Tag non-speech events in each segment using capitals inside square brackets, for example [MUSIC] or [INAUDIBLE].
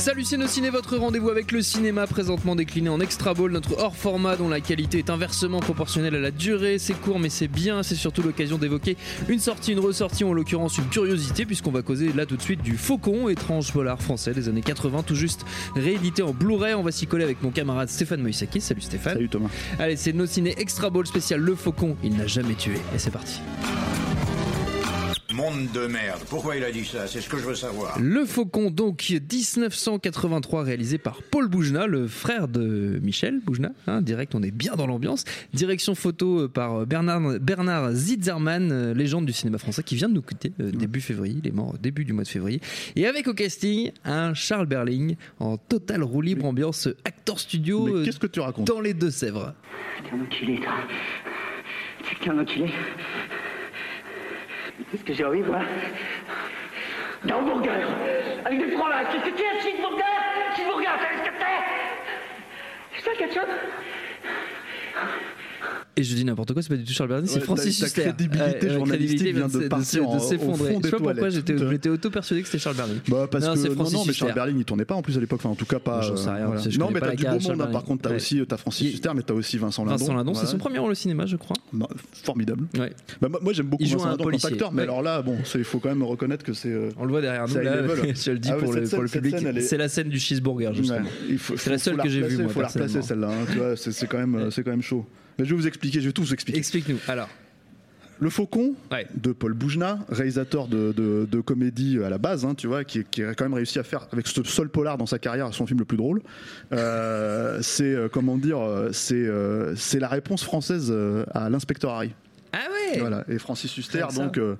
Salut Ciné, votre rendez-vous avec le cinéma présentement décliné en extra ball, notre hors format dont la qualité est inversement proportionnelle à la durée. C'est court mais c'est bien, c'est surtout l'occasion d'évoquer une sortie, une ressortie, en l'occurrence une curiosité, puisqu'on va causer là tout de suite du Faucon, étrange polar français des années 80, tout juste réédité en Blu-ray. On va s'y coller avec mon camarade Stéphane Moïsaki. Salut Stéphane. Salut Thomas. Allez, c'est nos ciné extra ball spécial Le Faucon, il n'a jamais tué. Et c'est parti. Monde de merde. Pourquoi il a dit ça? C'est ce que je veux savoir. Le Faucon, donc 1983, réalisé par Paul Boujna, le frère de Michel Boujna. Hein, direct, on est bien dans l'ambiance. Direction photo euh, par Bernard, Bernard Zitzerman, euh, légende du cinéma français, qui vient de nous quitter euh, début février. Il est mort début du mois de février. Et avec au casting un Charles Berling en total roue libre, ambiance acteur studio. Mais qu'est-ce que tu racontes? Dans les Deux-Sèvres. T'es un enculé, toi. Enculé. Qu'est-ce que j'ai envie, moi D'un hamburger. Avec des fromages. Qu'est-ce que es, un cheeseburger Cheeseburger, c'est ce que t'es C'est ça, le ketchup Et je dis n'importe quoi, c'est pas du tout Charles Berling, c'est Francis Huster. crédibilité Ouais, journalistique vient de partir s'effondrer. fond Je sais pas pourquoi j'étais auto-persuadé que c'était Charles Berling. Bah parce Non, que c'est non, Francis non mais Charles. Berling il tournait pas en plus à l'époque enfin en tout cas pas sais euh, rien, voilà. je non mais t'as la du beau monde par contre t'as Ouais. aussi t'as Francis Il- Huster mais t'as aussi Vincent Lindon Vincent Lindon, c'est son premier rôle au cinéma, je crois. Bah, formidable bah, moi- j'aime beaucoup Il Vincent Lindon comme acteur mais alors là bon il faut quand même reconnaître que c'est euh, On le voit derrière nous, [LAUGHS] je le dis Ah pour, le, public. C'est la scène du cheeseburger, justement. il C'est la seule la que j'ai vue, moi, faut la replacer celle-là hein, c'est quand même euh, c'est quand même chaud mais je vais vous expliquer je vais tout vous expliquer Explique-nous. Alors, Le Faucon Ouais. de Paul Boujna, réalisateur de, de, de comédie à la base, hein, tu vois, qui, qui a quand même réussi à faire avec ce seul polar dans sa carrière son film le plus drôle. Euh, [LAUGHS] c'est euh, comment dire, euh, c'est c'est la réponse française à l'inspecteur Harry. ah ouais Voilà. Et Francis Huster, donc. euh,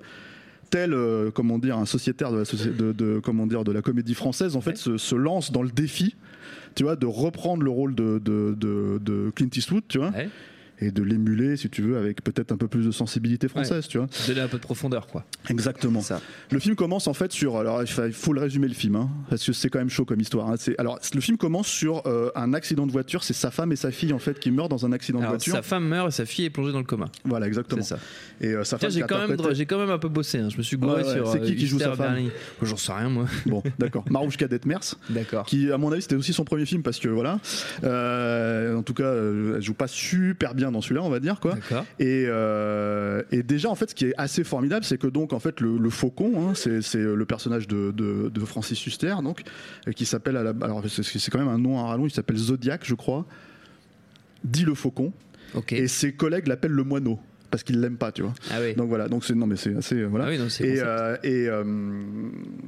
tel euh, comment dire un sociétaire de la, soci- de, de- comment dire de la comédie française en fait se, se lance dans le défi tu vois de reprendre le rôle de, de, de, de Clint Eastwood tu vois Ouais. Et de l'émuler si tu veux avec peut-être un peu plus de sensibilité française tu vois Donner un peu de profondeur, quoi. Exactement. Ça. Le film commence en fait sur. Alors il fa- il faut le résumer le film, hein, parce que c'est quand même chaud comme histoire. hein. C'est- Alors le film commence sur euh, un accident de voiture. C'est sa femme et sa fille en fait qui meurent dans un accident Alors, de voiture. sa femme meurt et sa fille est plongée dans le coma. Voilà, exactement. C'est ça. Et euh, sa Tiens, femme. j'ai quand, même, interprétait- j'ai quand même un peu bossé. hein. Je me suis gouré Ouais, ouais. sur. C'est qui euh, qui joue sa femme. J'en sais rien, moi. Bon, [LAUGHS] d'accord. Marouche Cadette Mers. D'accord. Qui, à mon avis, c'était aussi son premier film parce que voilà. Euh, en tout cas, euh, elle joue pas super bien dans celui-là, on va dire quoi. Et, euh, et déjà, en fait, ce qui est assez formidable, c'est que donc, en fait, le, le faucon, hein, c'est le personnage de, de, de Francis Huster, donc, euh, qui s'appelle alors c'est quand même un nom à rallonge, il s'appelle Zodiac, je crois, dit le faucon, et ses collègues l'appellent le moineau parce qu'ils l'aiment pas, tu vois. Ah oui. Donc voilà, donc c'est non mais c'est assez euh, voilà. Ah oui, non, c'est et euh, euh,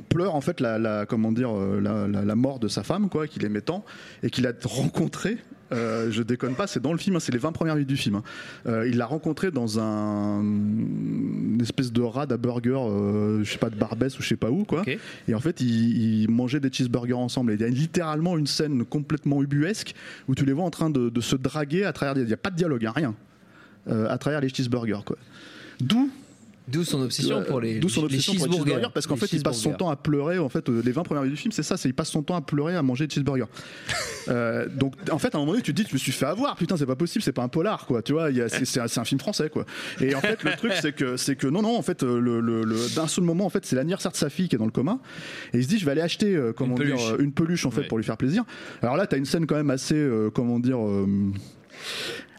pleure en fait la, la comment dire la, la- la mort de sa femme quoi, qu'il aimait tant et qu'il a rencontré. Euh, je déconne pas, c'est dans le film, hein, c'est les 20 premières minutes du film. hein. Euh, il l'a rencontré dans un une espèce de rad à burger, euh, je sais pas de Barbès ou je sais pas où quoi. Ok. Et en fait, ils, ils mangeaient des cheeseburgers ensemble. Et il y a littéralement une scène complètement ubuesque où tu les vois en train de, de se draguer à travers. des- Il n'y a pas de dialogue, hein, rien. Euh, à travers les cheeseburgers, quoi. D'où D'où son obsession euh, pour les, d'où son les obsession pour les cheeseburgers. parce qu'en fait, il passe son temps à pleurer. En fait, les 20 premières minutes du film, c'est ça, c'est il passe son temps à pleurer, à manger des cheeseburgers. [LAUGHS] Euh, donc, en fait, à un moment donné, tu te dis, je me suis fait avoir. Putain, c'est pas possible, c'est pas un polar, quoi. Tu vois, il y a- c'est c'est un, c'est un film français, quoi. Et en fait, le [LAUGHS] truc, c'est que, c'est que non, non, en fait, euh, le, le- le- d'un seul moment, en fait, c'est l'anniversaire de sa fille qui est dans le coma, et il se dit, je vais aller acheter, euh, comment Une dire, peluche. une peluche, en fait, Ouais. pour lui faire plaisir. Alors là, t'as une scène quand même assez, euh, comment dire.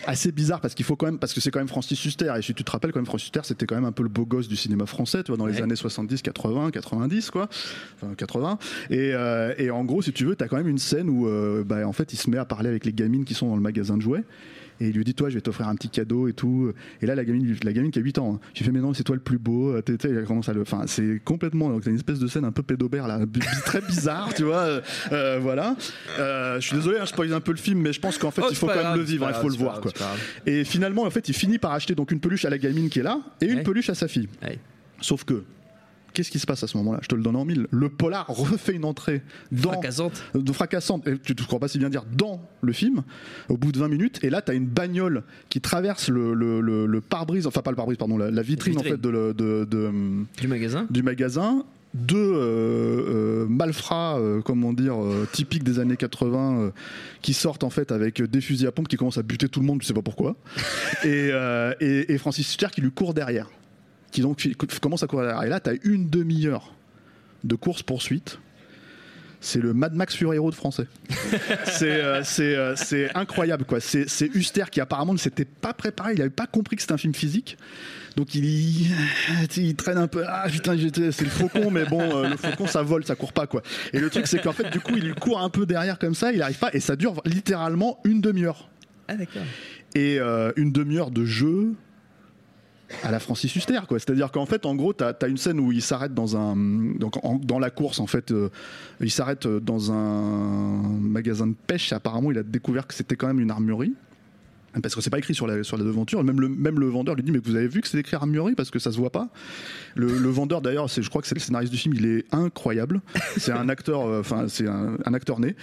Assez bizarre parce qu'il faut quand même parce que c'est quand même Francis Huster. Et si tu te rappelles quand même Francis Huster c'était quand même un peu le beau gosse du cinéma français tu vois dans les années 70 80 90 quoi. Enfin 80 et, euh, et en gros si tu veux t'as quand même une scène où euh, bah, en fait il se met à parler avec les gamines qui sont dans le magasin de jouets et il lui dit toi je vais t'offrir un petit cadeau et tout et là la gamine la gamine qui a 8 ans hein, je lui fais mais non c'est toi le plus beau T'es- t'es- elle commence à le enfin c'est complètement donc t'as une espèce de scène un peu pédobère là très bizarre tu vois euh, euh, voilà Euh, je suis désolé hein, je spoil un peu le film mais je pense qu'en fait Oh, il c'est faut quand même le vivre il faut le voir quoi et finalement, en fait, il finit par acheter donc une peluche à la gamine qui est là et une Ouais. peluche à sa fille. Ouais. Sauf que, qu'est-ce qui se passe à ce moment-là? Je te le donne en mille. Le polar refait une entrée dans. Fracassante. de fracassante, et tu ne crois pas si bien dire, dans le film, au bout de 20 minutes, et là, tu as une bagnole qui traverse le, le- le- le pare-brise, enfin pas le pare-brise, pardon, la, la vitrine, Vitrine. en fait de, le- de- de, Du magasin. du magasin, deux euh, euh, malfrats, euh, comment dire, euh, typiques des années 80, euh, qui sortent en fait avec des fusils à pompe qui commencent à buter tout le monde, tu sais pas pourquoi. et, euh, et, et Francis Huster qui lui court derrière, qui donc commence à courir derrière. Et là, tu as une demi-heure de course poursuite. C'est le Mad Max Fury Road français. [LAUGHS] c'est euh, euh, c'est incroyable quoi. C'est Huster qui apparemment ne s'était pas préparé, il avait pas compris que c'était un film physique. Donc il, il, il traîne un peu. Ah putain, c'est le faucon, mais bon, euh, le faucon ça vole, ça court pas quoi. Et le truc c'est qu'en fait du coup il court un peu derrière comme ça, il arrive pas et ça dure littéralement une demi-heure. Ah d'accord. Et euh, une demi-heure de jeu à la Francis Huster quoi. C'est-à-dire qu'en fait en gros t'as as une scène où il s'arrête dans un donc dans la course en fait euh, il s'arrête dans un magasin de pêche. Apparemment il a découvert que c'était quand même une armurerie. Parce que c'est pas écrit sur la, sur la devanture. Même le, même le vendeur lui dit Mais vous avez vu que c'est écrit armurerie Parce que ça se voit pas. Le, le vendeur, d'ailleurs, c'est- je crois que c'est le scénariste du film, il est incroyable. C'est un acteur, euh, enfin, c'est un, un acteur né.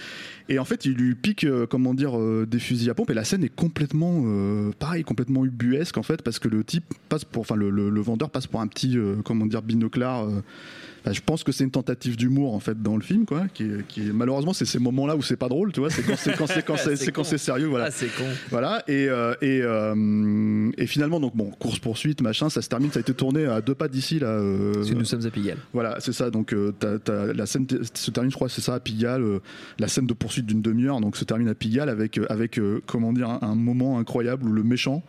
Et en fait, il lui pique, euh, comment dire, euh, des fusils à pompe. Et la scène est complètement, pareil, complètement ubuesque, en fait, parce que le type passe pour, enfin, le, le- le vendeur passe pour un petit, comment dire, binoclard. Enfin, je pense que c'est une tentative d'humour en fait dans le film quoi qui malheureusement c'est ces moments là où c'est pas drôle tu vois c'est quand c'est quand c'est [LAUGHS] c'est sérieux voilà Ah c'est con. voilà, et, euh, et, euh, et finalement, donc bon, course poursuite, machin, ça se termine, ça a été tourné à deux pas d'ici là. euh, Parce que nous sommes à Pigalle. voilà, c'est ça. Donc euh, t'as- t'as- la scène t- se termine, je crois, c'est ça, à Pigalle. euh, la scène de poursuite d'une demi-heure, donc se termine à Pigalle avec euh, avec comment dire un, un moment incroyable où le méchant.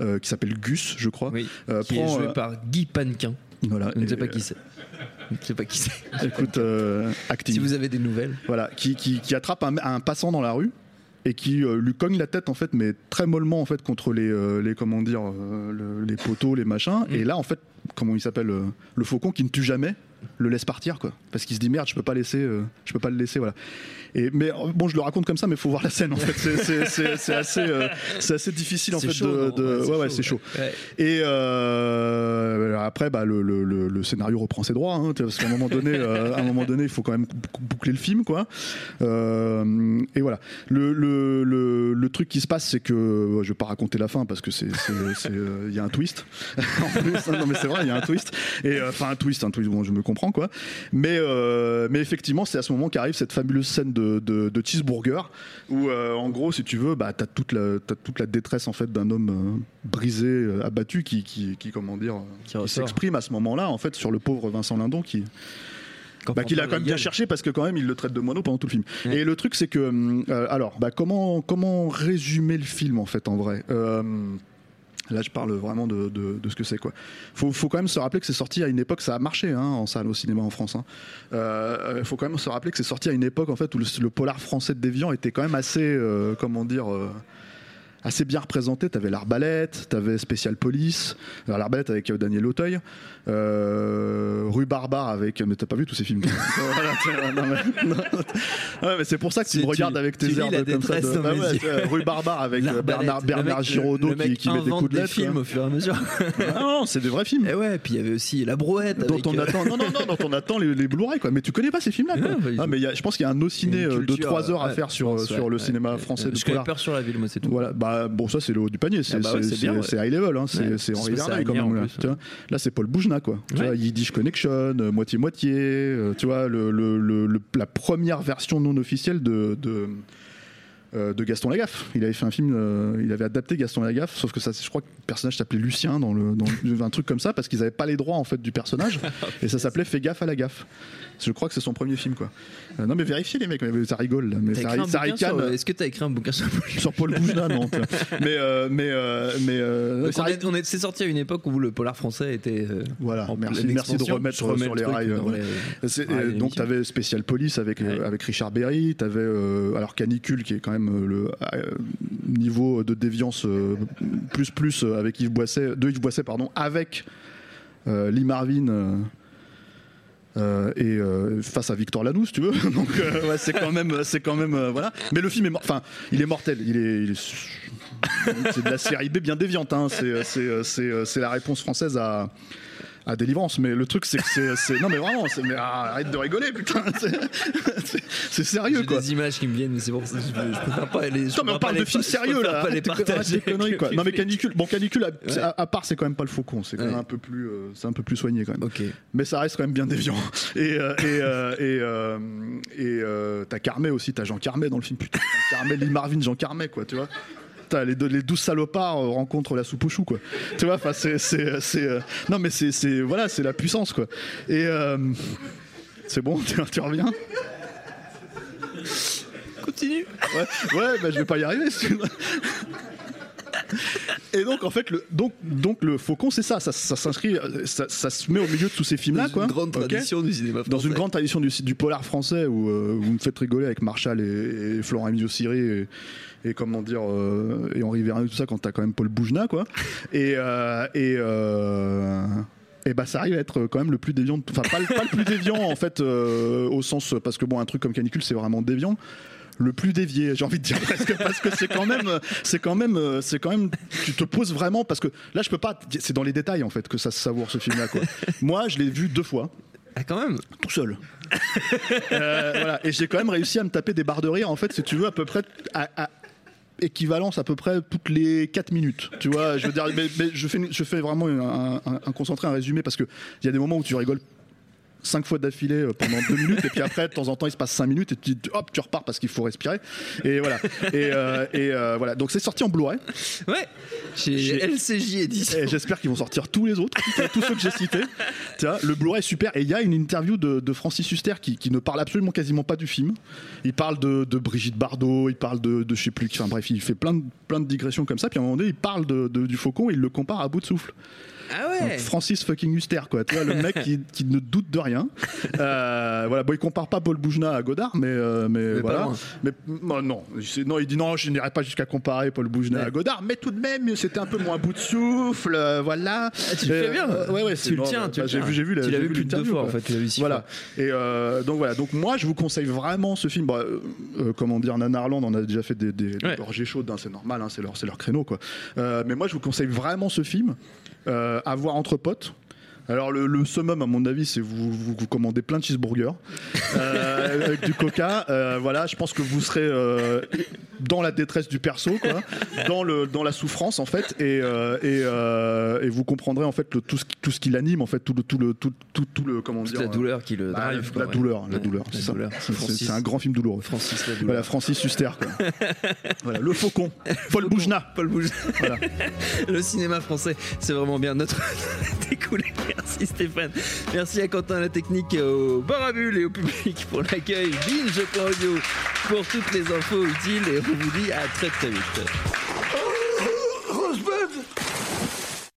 qui s'appelle Gus, je crois. Oui. qui est prend, joué euh, par Guy Panquin. voilà, Je ne sais et, pas qui c'est. Je ne sais pas qui c'est. Écoute, euh, acting. Si vous avez des nouvelles. Voilà, qui, qui, qui attrape un, un passant dans la rue et qui euh, lui cogne la tête en fait, mais très mollement en fait contre les, euh, les comment dire, euh, le- les poteaux, les machins. Mm. Et là en fait, comment il s'appelle, le faucon qui ne tue jamais, le laisse partir quoi, parce qu'il se dit merde, je peux pas laisser, euh, je peux pas le laisser, voilà. Et mais euh, bon, je le raconte comme ça, mais faut voir la scène en fait. C'est- assez, euh, c'est assez difficile en fait chaud, de, Ouais, ouais c'est chaud. Ouais. Et euh, après, bah, le, le- le- le scénario reprend ses droits, hein, parce qu'à un moment donné, à un moment donné, il faut quand même bou- boucler le film, quoi. Et voilà. Le, le- le- le truc qui se passe, c'est que je vais pas raconter la fin parce que c'est, il y a un twist. [LAUGHS] en plus, hein, non mais c'est vrai, il y a un twist. Et enfin un twist, un twist. Bon, je me comprends, quoi. Mais euh, mais effectivement, c'est à ce moment qu'arrive cette fabuleuse scène de, de, de cheeseburger où, euh, en gros, si tu veux, bah, t'as toute la, t'as toute la détresse en fait d'un homme euh, brisé, abattu, qui, qui, qui, comment dire, Qui qui ressort. s'exprime à ce moment-là, en fait, sur le pauvre Vincent Lindon qui, bah, qu'il a quand même bien cherché parce que quand même il le traite de moineau pendant tout le film. Ouais. Et le truc c'est que euh, alors bah, comment comment résumer le film en fait en vrai? Euh, Là, je parle vraiment de, de- ce que c'est quoi. Faut, faut quand même se rappeler que c'est sorti à une époque, ça a marché hein, en salle au cinéma en France. Hein. Euh, faut quand même se rappeler que c'est sorti à une époque en fait où le, le polar français de Déviant était quand même assez, euh, comment dire, euh, assez bien représenté. T'avais l'arbalète, t'avais Spécial Police, alors l'arbalète avec euh, Daniel Auteuil, euh, Rue Barbare avec, mais t'as pas vu tous ces films. [LAUGHS] Voilà, t'es- non, mais, non. Ouais, mais c'est pour ça que tu me regardes tu- avec tes airs de, comme ça. de- bah ouais, euh, Rue Barbare avec euh. Bernard, Bernard mec- Giraudot le qui, met des coups de des lettres, films au fur et à mesure. [LAUGHS] Ah non, c'est des vrais films. Et ouais, puis il y avait aussi La Brouette. Dont on euh, attend, non, non, non, dont on attend les, les Blu-ray, quoi. Mais tu connais pas ces films-là, quoi. Non, pas du Ah, tout. mais il y a- je pense qu'il y a Une euh, de culture, 3 heures à faire sur, sur le cinéma français de Je connais peur sur la ville, moi, c'est tout. Voilà, bah bon, ça c'est le haut du panier, c'est Ah bah ouais, ouais. high level, hein, c'est Henri Verneuil quand même. Là, plus, c'est Paul Boujna, quoi. Tu vois, Yiddish Connection, euh, moitié-moitié, euh, tu vois, le, le- le- le- la première version non officielle de. de de Gaston Lagaffe. Il avait fait un film, euh, il avait adapté Gaston Lagaffe, sauf que ça, je crois que le personnage s'appelait Lucien dans le, dans le- un truc comme ça, parce qu'ils n'avaient pas les droits en fait du personnage, [LAUGHS] et ça s'appelait Fais gaffe à la gaffe. Je crois que c'est son premier film, quoi. Euh, non mais vérifiez les mecs, mais ça rigole, là, mais T'as ça, écrit un ça bouquin sur- ricane Est-ce que t'as écrit un bouquin sur sur Paul Boujna, non. tu. Mais euh, mais euh, mais euh, ça on on C'est sorti à une époque où le polar français était. euh, Voilà, merci, de remettre sur le les rails. dans les- C'est- euh, donc tu avais Spécial Police avec, euh, Ouais. avec Richard Berry, tu avais alors Canicule qui est quand même euh, le euh, niveau de déviance euh, plus plus avec Yves Boisset, de Yves Boisset pardon, avec Lee Marvin euh, et euh, face à Victor Lanous, si tu veux. [LAUGHS] Donc euh, ouais, c'est quand même, c'est quand même, voilà. Mais le film est, enfin, il est mortel. Il est, c'est de la série B bien déviante. Hein. C'est la réponse française à à délivrance. Mais le truc, c'est que c'est, non mais vraiment, mais ah, arrête de rigoler, putain. [LAUGHS] C'est, sérieux J'ai quoi. des images qui me viennent, mais c'est bon, je, je préfère pas les. Non mais on parle de films sérieux là. Pas les partager. conneries quoi. [LAUGHS] Non mais canicule, bon canicule, à, part c'est quand même pas le faucon, c'est quand même un peu plus, euh, c'est un peu plus soigné quand même. Ok. Mais ça reste quand même bien déviant. [LAUGHS] Et euh, et euh, t'as Carmet aussi, t'as Jean Carmet dans le film. Putain, Jean Carmet, Lee Marvin, Jean Carmet quoi, tu vois. T'as les, deux- les douze salopards euh, rencontrent la soupe au chou quoi. Tu vois, enfin c'est c'est c'est euh, non mais c'est c'est voilà c'est la puissance quoi. Et euh, c'est bon, [LAUGHS] tu, tu reviens? Continue. Ouais, ouais bah, je vais pas y arriver. Et donc en fait le donc donc le Faucon c'est ça, ça, ça s'inscrit, ça, ça se met au milieu de tous ces films là Dans quoi. une grande tradition du cinéma français. dans une grande tradition du, polar français où euh, vous me faites rigoler avec Marshall et, et Florent Emilio et, et comment dire euh, et Henri Verneuil tout ça quand t'as quand même Paul Boujna quoi et euh, et euh, et bah ça arrive à être quand même le plus déviant, enfin pas, le- pas le plus déviant en fait au sens parce que bon un truc comme canicule c'est vraiment déviant. Le plus dévié, j'ai envie de dire [LAUGHS] presque parce que c'est quand même, c'est quand même, c'est quand même, tu te poses vraiment parce que là je peux pas, c'est dans les détails en fait que ça se savoure ce film là quoi. [LAUGHS] Moi je l'ai vu deux fois Ah, quand même. tout seul. Euh, voilà. Et j'ai quand même réussi à me taper des barres de rire, en fait, si tu veux, à peu près à, à équivalence à peu près toutes les 4 minutes. Tu vois, je veux dire, mais, mais je, fais, je fais vraiment un, un- un concentré, un résumé, parce qu'il y a des moments où tu rigoles cinq fois d'affilée euh, pendant deux minutes et puis après de temps en temps il se passe cinq minutes et tu, hop tu repars parce qu'il faut respirer et voilà et, euh, et euh, voilà donc c'est sorti en Blu-ray Ouais. Chez LCJ Édition. et j'espère qu'ils vont sortir tous les autres, tous ceux que j'ai cités. Tu vois, le Blu-ray est super. Et il y a une interview de, de Francis Huster qui, qui ne parle absolument quasiment pas du film. Il parle de, de Brigitte Bardot, il parle de, de je sais plus qui. Enfin bref, il fait plein de, plein de digressions comme ça. Puis à un moment donné, il parle de- du Faucon et il le compare à bout de souffle. Ah Donc, ouais. Francis fucking Huster, quoi. Tu vois, le mec qui, qui ne doute de rien. Euh, voilà, bon, il compare pas Paul Boujna à Godard, mais, euh, mais, Mais voilà. loin. Mais bon, non, c'est- non, il dit non, je n'irai pas jusqu'à comparer Paul Boujna Ouais. à Godard, mais tout de même, c'était un peu moins bout de souffle, euh, voilà. Ah, tu le fais bien. euh, ouais, ouais, c'est- tu le non, tiens. bah, tu le j'ai vu, j'ai vu, Tu l'as vu plus de deux fois en quoi. fait. Tu l'as vu six Voilà. fois. Et euh, donc voilà. Donc moi, je vous conseille vraiment ce film. Bah, euh, comment dire, Nanarland en a déjà fait des, des, des Ouais. gorgées chaudes. hein, c'est normal. hein, c'est leur, c'est leur créneau, quoi. Euh, mais moi, je vous conseille vraiment ce film euh, à voir entre potes. Alors le, le summum à mon avis c'est vous, vous, vous commandez plein de cheeseburgers euh, [LAUGHS] avec du coca euh, voilà je pense que vous serez euh, dans la détresse du perso quoi dans le dans la souffrance en fait et euh, et, euh, et vous comprendrez en fait le, tout ce qui, tout ce qui l'anime en fait tout le tout le tout tout, tout le comment Toute dire la douleur qui le bah, drive. quoi, la ouais. douleur la Ouais, douleur la douleur. C'est- un grand film douloureux Francis la douleur. voilà Francis Huster quoi [LAUGHS] voilà le faucon Paul Boujna Paul Bouge. Voilà. [LAUGHS] Le cinéma français, c'est vraiment bien notre découlé. Merci Stéphane. Merci à Quentin la technique, au Barabule et au public pour l'accueil. Binge.audio pour toutes les infos utiles et on vous dit à très très vite.